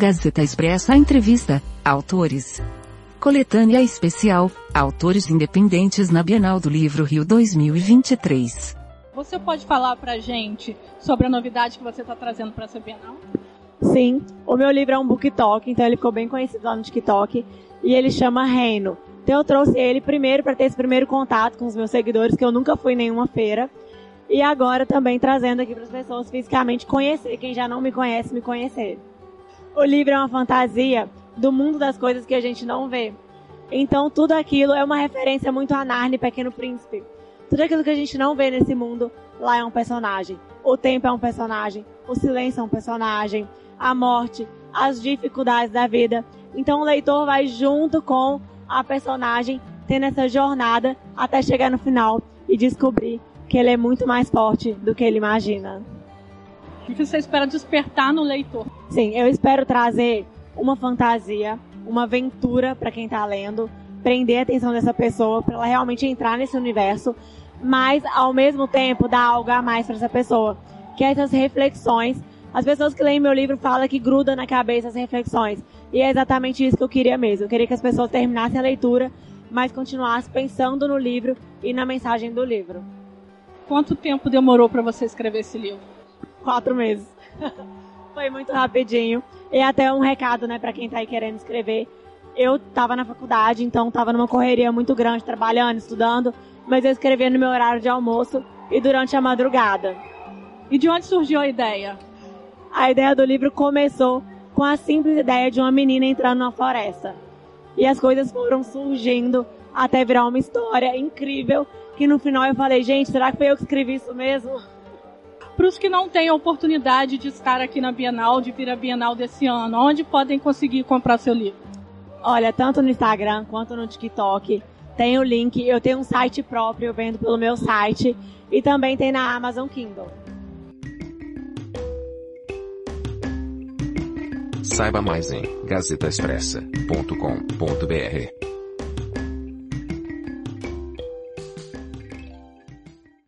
Gazeta Expressa Entrevista, Autores. Coletânea Especial, Autores Independentes na Bienal do Livro Rio 2023. Você pode falar pra gente sobre a novidade que você está trazendo para essa Bienal? Sim, o meu livro é um book talk, então ele ficou bem conhecido lá no TikTok, e ele chama Reino. Então eu trouxe ele primeiro para ter esse primeiro contato com os meus seguidores, que eu nunca fui em nenhuma feira. E agora também trazendo aqui para as pessoas fisicamente conhecer, quem já não me conhece, me conhecer. O livro é uma fantasia do mundo das coisas que a gente não vê. Então tudo aquilo é uma referência muito a Narnia e Pequeno Príncipe. Tudo aquilo que a gente não vê nesse mundo, lá é um personagem. O tempo é um personagem, o silêncio é um personagem, a morte, as dificuldades da vida. Então o leitor vai junto com a personagem tendo essa jornada até chegar no final e descobrir que ele é muito mais forte do que ele imagina. O que você espera despertar no leitor? Sim, eu espero trazer uma fantasia, uma aventura para quem está lendo, prender a atenção dessa pessoa para ela realmente entrar nesse universo, mas ao mesmo tempo dar algo a mais para essa pessoa, que é essas reflexões. As pessoas que leem meu livro falam que gruda na cabeça as reflexões. E é exatamente isso que eu queria mesmo. Eu queria que as pessoas terminassem a leitura, mas continuassem pensando no livro e na mensagem do livro. Quanto tempo demorou para você escrever esse livro? Quatro meses. Foi muito rapidinho. E até um recado, né, para quem está aí querendo escrever. Eu estava na faculdade, então estava numa correria muito grande, trabalhando, estudando, mas eu escrevia no meu horário de almoço e durante a madrugada. E de onde surgiu a ideia? A ideia do livro começou com a simples ideia de uma menina entrando na floresta. E as coisas foram surgindo até virar uma história incrível que no final eu falei, gente, será que foi eu que escrevi isso mesmo? Para os que não têm a oportunidade de estar aqui na Bienal, de vir à Bienal desse ano, onde podem conseguir comprar seu livro? Olha, tanto no Instagram quanto no TikTok. Tem o link, eu tenho um site próprio, eu vendo pelo meu site. E também tem na Amazon Kindle. Saiba mais em gazetaexpressa.com.br.